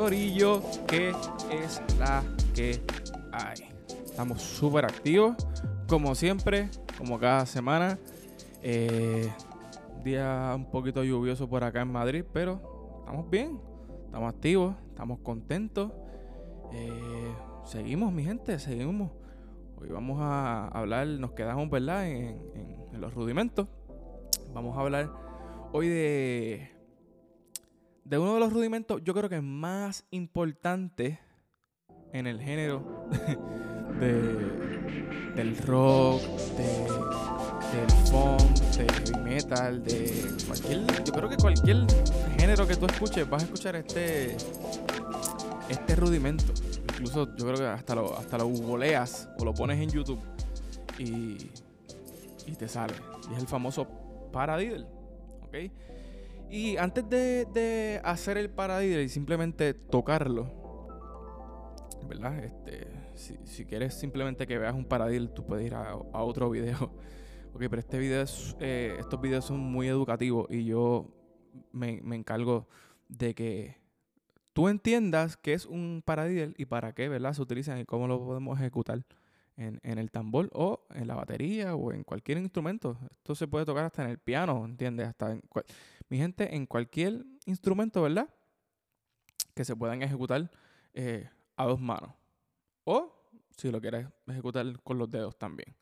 Corillo, ¿qué es la que hay? Estamos súper activos, como siempre, como cada semana. Eh, día un poquito lluvioso por acá en Madrid, pero estamos bien, estamos activos, estamos contentos. Eh, seguimos, mi gente, seguimos. Hoy vamos a hablar, nos quedamos, ¿verdad? En, en los rudimentos. Vamos a hablar hoy de de uno de los rudimentos, yo creo que más importante en el género de, del rock, de, del funk, de heavy metal, de cualquier, yo creo que cualquier género que tú escuches, vas a escuchar este, este rudimento. Incluso yo creo que hasta lo, hasta lo googleas o lo pones en YouTube y, y te sale. Y es el famoso paradiddle, ¿ok? Y antes de, hacer el paradiddle y simplemente tocarlo, ¿verdad? Este, si, quieres simplemente que veas un paradiddle, tú puedes ir a, otro video. Ok, pero este video eh, estos videos son muy educativos y yo me, encargo de que tú entiendas qué es un paradiddle y para qué, ¿verdad? Se utilizan y cómo lo podemos ejecutar en, el tambor o en la batería o en cualquier instrumento. Esto se puede tocar hasta en el piano, ¿entiendes? Hasta mi gente, en cualquier instrumento, ¿verdad? Que se puedan ejecutar eh, a dos manos. O si lo quieres ejecutar con los dedos también.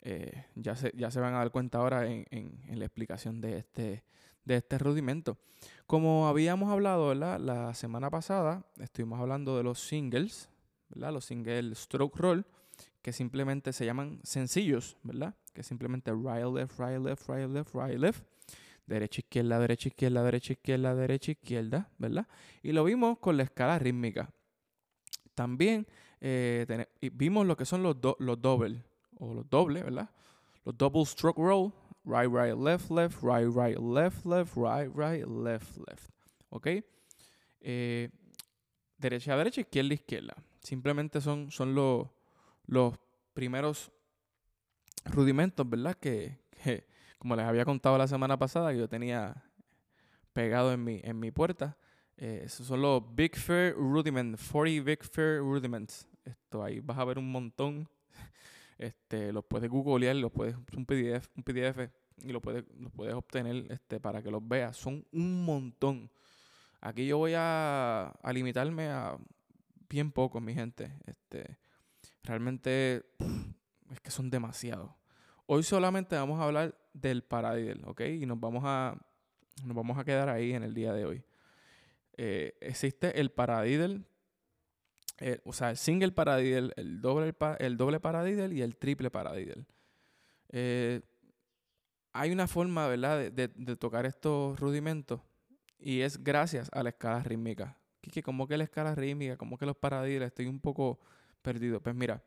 Eh, ya, se, ya se van a dar cuenta ahora en, en, la explicación de este, de este rudimento. Como habíamos hablado ¿verdad? la semana pasada, estuvimos hablando de los singles, ¿verdad? los single stroke roll, que simplemente se llaman sencillos, ¿verdad? Que simplemente right, left, right, left, right, left, right, left derecha, izquierda, derecha, izquierda, derecha, izquierda, derecha, izquierda, ¿verdad? Y lo vimos con la escala rítmica. También eh, vimos lo que son los, los dobles, o los dobles, ¿verdad? Los double stroke roll, right, right, left, left, right, right, left, left, right, right, left, left. ¿Ok? Eh, derecha, derecha, izquierda, izquierda. Simplemente son, son los, los primeros rudimentos, ¿verdad? Que, como les había contado la semana pasada, que yo tenía pegado en mi, en mi puerta. Eh, esos son los Big Fair Rudiments, 40 Big Fair Rudiments. Esto ahí vas a ver un montón. Este, los puedes googlear, los puedes, un PDF, un PDF y lo puedes, los puedes obtener este, para que los veas. Son un montón. Aquí yo voy a, a limitarme a bien pocos, mi gente. Este, realmente es que son demasiados. Hoy solamente vamos a hablar del paradiddle, ¿ok? Y nos vamos a, nos vamos a quedar ahí en el día de hoy. Eh, existe el paradiddle, eh, o sea, el single paradiddle, el doble, el doble paradiddle y el triple paradiddle. Eh, hay una forma, ¿verdad?, de, tocar estos rudimentos y es gracias a la escala rítmica. ¿Qué, ¿Cómo que la escala rítmica? ¿Cómo que los paradiddles? Estoy un poco perdido. Pues mira,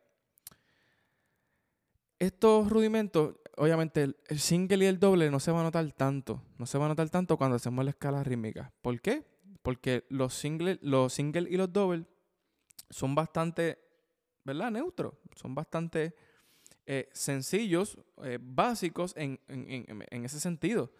estos rudimentos, obviamente el, single y el doble no se va a notar tanto. No se va a notar tanto cuando hacemos la escala rítmica. ¿Por qué? Porque los single, los single y los doble son bastante, ¿verdad? Neutros. Son bastante eh, sencillos, eh, básicos en, ese sentido.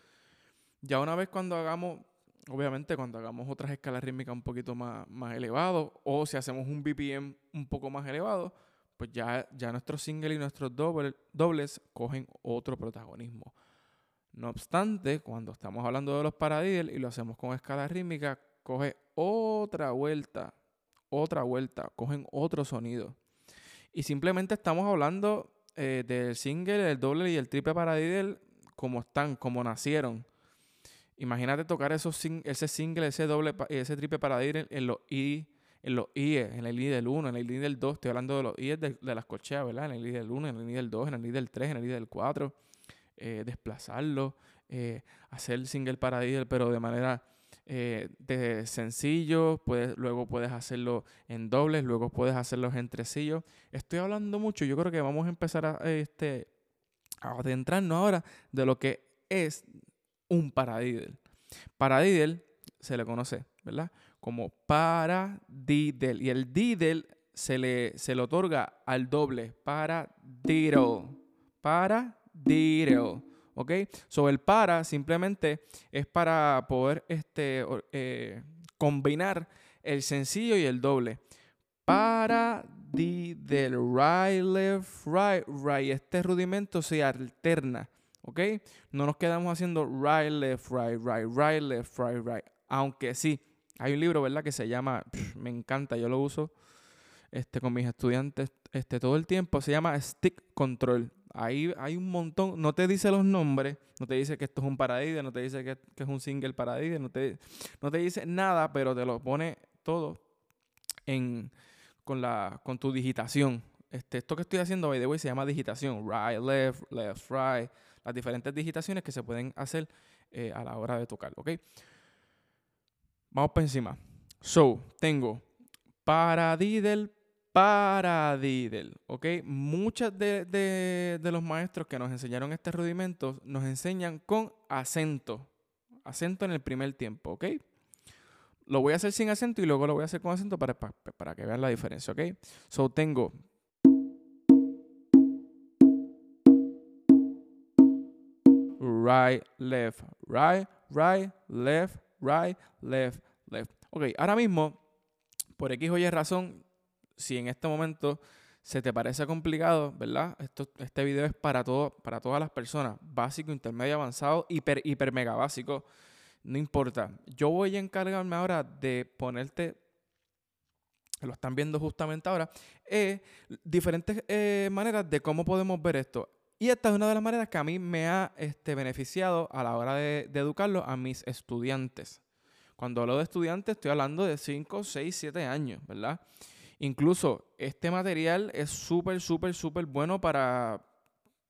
Ya una vez cuando hagamos, obviamente cuando hagamos otras escalas rítmicas un poquito más, más elevados, o si hacemos un BPM un poco más elevado, pues ya, ya nuestros singles y nuestros dobles cogen otro protagonismo. No obstante, cuando estamos hablando de los paradiddles y lo hacemos con escala rítmica, coge otra vuelta, otra vuelta, cogen otro sonido. Y simplemente estamos hablando eh, del single, el doble y el triple paradiddle como están, como nacieron. Imagínate tocar esos, ese single, ese doble y ese triple paradiddle en los I en los IE, en el I del 1, en el I del 2, estoy hablando de los IE de, las cocheas, ¿verdad? En el I del 1, en el I del 2, en el I del 3, en el I del 4, eh, desplazarlo, eh, hacer single paradiddle, pero de manera eh, de sencillo, puedes, luego puedes hacerlo en dobles, luego puedes hacerlo en tresillos. Estoy hablando mucho, yo creo que vamos a empezar a, este, a adentrarnos ahora de lo que es un paradiddle. Paradiddle se le conoce, ¿verdad? Como paradiddle. Y el diddle se le, se le otorga al doble, paradiddle. Paradiddle. ¿Ok? So el para simplemente es para poder este, eh, combinar el sencillo y el doble. Para, di, del, right, left, right, right. Este rudimento se alterna, ¿ok? No nos quedamos haciendo right, left, right, right, right, left, right, right. Aunque sí, hay un libro, ¿verdad? Que se llama, me encanta, yo lo uso este, con mis estudiantes este, todo el tiempo. Se llama Stick Control. Ahí hay un montón, no te dice los nombres, no te dice que esto es un paradide, no te dice que, es un single paradide, no te, no te dice nada, pero te lo pone todo en, con, la, con tu digitación. Este, esto que estoy haciendo, by the way, se llama digitación. Right, left, left, right. Las diferentes digitaciones que se pueden hacer eh, a la hora de tocar, ¿ok? Vamos por encima. So, tengo paradiddle, paradiddle, ¿ok? Muchos de, los maestros que nos enseñaron este rudimento nos enseñan con acento. Acento en el primer tiempo, ¿ok? Lo voy a hacer sin acento y luego lo voy a hacer con acento para, para, para que vean la diferencia, ¿ok? So, tengo right, left, right, right, left, right, left, left. Ok, ahora mismo, por X o Y razón, si en este momento se te parece complicado, ¿verdad? Esto, este video es para, todo, para todas las personas, básico, intermedio, avanzado, hiper, hiper, mega básico, no importa. Yo voy a encargarme ahora de ponerte, lo están viendo justamente ahora, eh, diferentes eh, maneras de cómo podemos ver esto. Y esta es una de las maneras que a mí me ha este, beneficiado a la hora de, de educarlo a mis estudiantes. Cuando hablo de estudiantes, estoy hablando de 5, 6, 7 años, ¿verdad? Incluso este material es súper, súper, súper bueno para,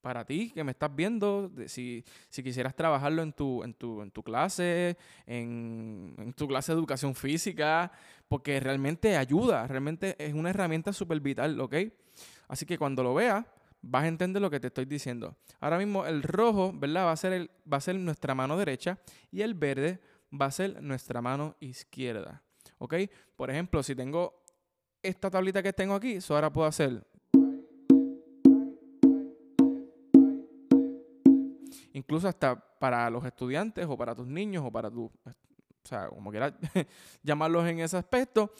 para ti que me estás viendo. Si, si quisieras trabajarlo en tu, en tu, en tu clase, en, en, tu clase de educación física, porque realmente ayuda, realmente es una herramienta súper vital, ¿ok? Así que cuando lo veas, vas a entender lo que te estoy diciendo. Ahora mismo el rojo, ¿verdad? Va a ser, el, va a ser nuestra mano derecha y el verde va a ser nuestra mano izquierda. ¿Ok? Por ejemplo, si tengo esta tablita que tengo aquí, eso ahora puedo hacer. Incluso hasta para los estudiantes o para tus niños o para tu, o sea, como quieras llamarlos en ese aspecto,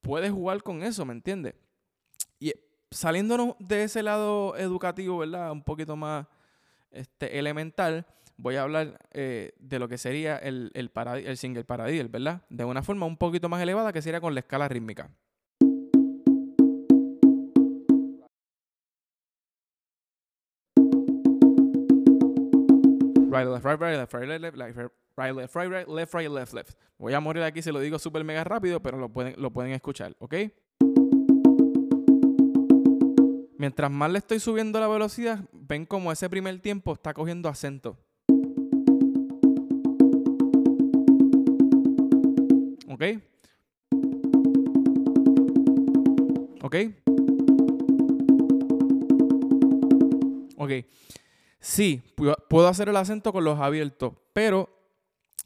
puedes jugar con eso, ¿me entiendes? Saliéndonos de ese lado educativo, ¿verdad? Un poquito más este, elemental, voy a hablar eh, de lo que sería el, el, el single paradiddle, ¿verdad? De una forma un poquito más elevada que sería con la escala rítmica. Right, left, right, right, left, right, left, left, right, left, right, right, left, right, left, left. Voy a morir aquí si lo digo súper mega rápido, pero lo pueden, lo pueden escuchar, ¿ok? Mientras más le estoy subiendo la velocidad, ven como ese primer tiempo está cogiendo acento. ¿Ok? ¿Ok? Ok. Sí, puedo hacer el acento con los abiertos, pero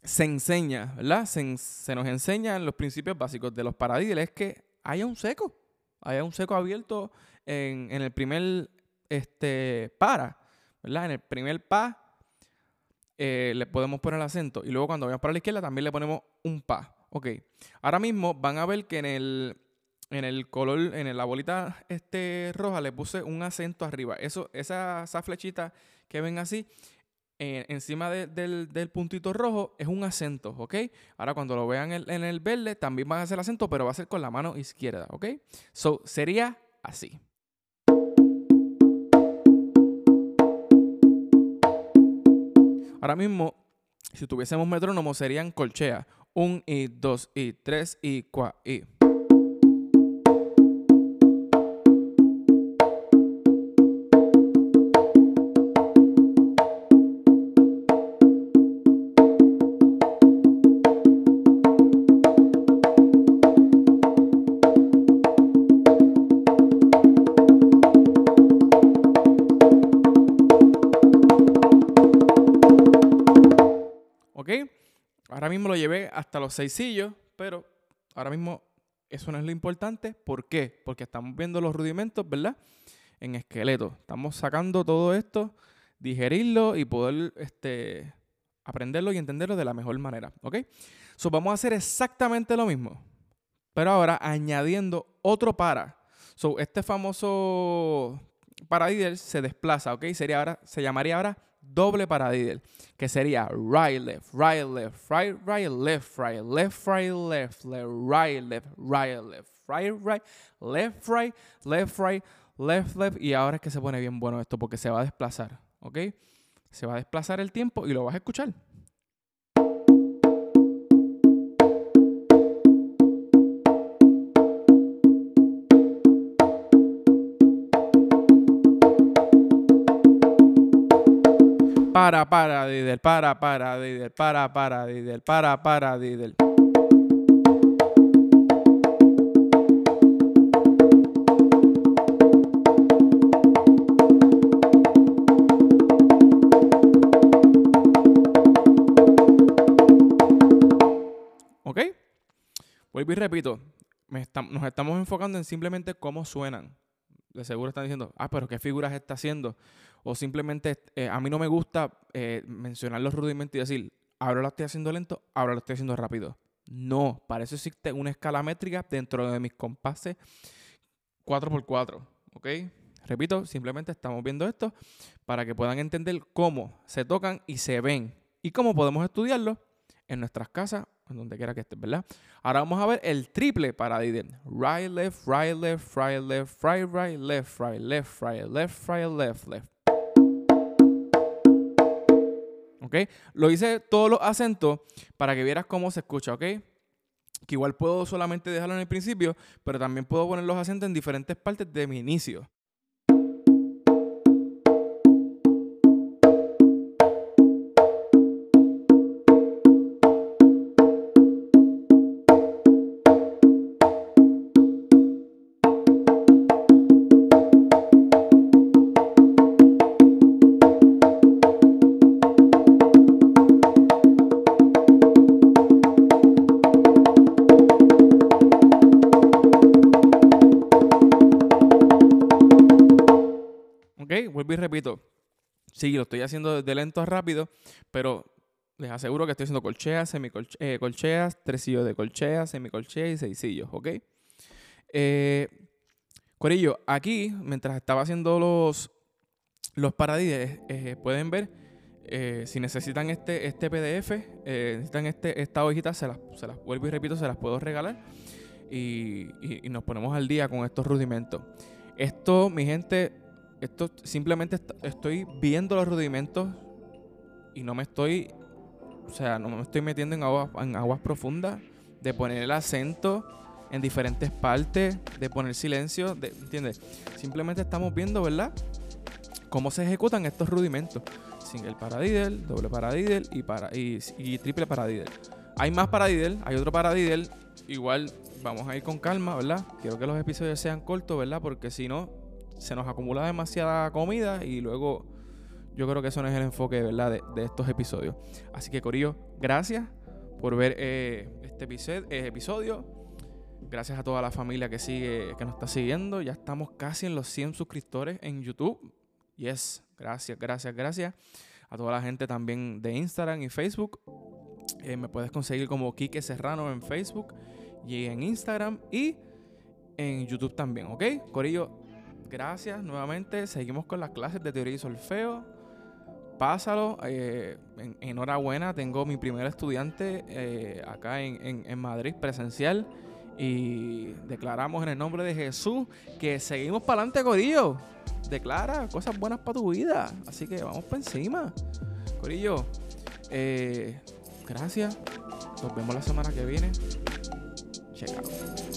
se enseña, ¿verdad? Se, nos enseña en los principios básicos de los paradiddles que haya un seco. Haya un seco abierto en, el primer este, para, ¿verdad? En el primer pa eh, le podemos poner el acento. Y luego cuando vayamos para la izquierda también le ponemos un pa. Ok. Ahora mismo van a ver que en el, en el color, en la bolita este, roja le puse un acento arriba. Eso, esa, esa flechita que ven así, encima del, puntito rojo es un acento, ¿ok? Ahora cuando lo vean en, en el verde también van a hacer acento, pero va a ser con la mano izquierda, ¿ok? So, sería así. Ahora mismo, si tuviésemos metrónomo, serían colchea. Un y dos y tres y cuatro y. Ahora mismo lo llevé hasta los seisillos, pero ahora mismo eso no es lo importante. ¿Por qué? Porque estamos viendo los rudimentos, ¿verdad? En esqueleto. Estamos sacando todo esto, digerirlo y poder este, aprenderlo y entenderlo de la mejor manera. ¿Ok? So, vamos a hacer exactamente lo mismo. pero ahora añadiendo otro para. So, este famoso paradiddle se desplaza, ¿ok? Sería ahora, se llamaría ahora doble paradiddle, que sería right, left, right, left, right, right, left, right, left, right, left, left, right, left, right, left, right, right, left, right, left, right, left, left. Y ahora es que se pone bien bueno esto porque se va a desplazar, ¿ok? Se va a desplazar el tiempo y lo vas a escuchar. Para, para, Didel, para, para, Didel, para, para, Didel, para, para, Didel. ¿Ok? Vuelvo y repito, nos estamos enfocando en simplemente cómo suenan. De seguro están diciendo, ah, pero ¿qué figuras está haciendo? o simplemente eh, a mí no me gusta eh, mencionar los rudimentos y decir, ahora lo estoy haciendo lento, ahora lo estoy haciendo rápido. No, para eso existe una escala métrica dentro de mis compases 4x4, ¿ok? Repito, simplemente estamos viendo esto para que puedan entender cómo se tocan y se ven y cómo podemos estudiarlo en nuestras casas, donde quiera que estés, ¿verdad? Ahora vamos a ver el triple para Diden. Right, left, right, left, right, left, right, right, left, right, left, right, left, right, left, left. ¿ok? Lo hice todos los acentos para que vieras cómo se escucha, ¿ok? Que igual puedo solamente dejarlo en el principio, pero también puedo poner los acentos en diferentes partes de mi inicio. Vuelvo y repito, sí, lo estoy haciendo de lento a rápido, pero les aseguro que estoy haciendo colcheas, semicolcheas, eh, colcheas, tresillos de colcheas, semicolcheas y seisillos, ¿ok? Eh, Corillo, aquí, mientras estaba haciendo los, los paradides, eh, pueden ver, eh, si necesitan este, este PDF, necesitan este, esta hojita, se las, se las vuelvo y repito, se las puedo regalar. Y, y nos ponemos al día con estos rudimentos. Esto, mi gente, esto simplemente estoy viendo los rudimentos y no me estoy, o sea, no me estoy metiendo en aguas, en aguas profundas, de poner el acento en diferentes partes, de poner silencio, de, ¿entiendes? Simplemente estamos viendo, ¿verdad? Cómo se ejecutan estos rudimentos. Single paradiddle, doble paradiddle y, para, y, y triple paradiddle. Hay más paradiddle, hay otro paradiddle. Igual vamos a ir con calma, ¿verdad? Quiero que los episodios sean cortos, ¿verdad? Porque si no, se nos acumula demasiada comida y luego yo creo que eso no es el enfoque ¿verdad? De, estos episodios. Así que Corillo, gracias por ver eh, este eh, episodio. Gracias a toda la familia que sigue, que nos está siguiendo. Ya estamos casi en los 100 suscriptores en YouTube. Yes, gracias, gracias, gracias. A toda la gente también de Instagram y Facebook. Eh, me puedes conseguir como Quique Serrano en Facebook y en Instagram y en YouTube también, ¿ok? Corillo, gracias nuevamente. Seguimos con las clases de teoría y solfeo. Pásalo. Eh, enhorabuena, tengo mi primer estudiante eh, acá en, Madrid presencial. Y declaramos en el nombre de Jesús que seguimos para adelante, Corillo. Declara cosas buenas para tu vida. Así que vamos para encima. Corillo, eh, gracias. Nos vemos la semana que viene. Check out.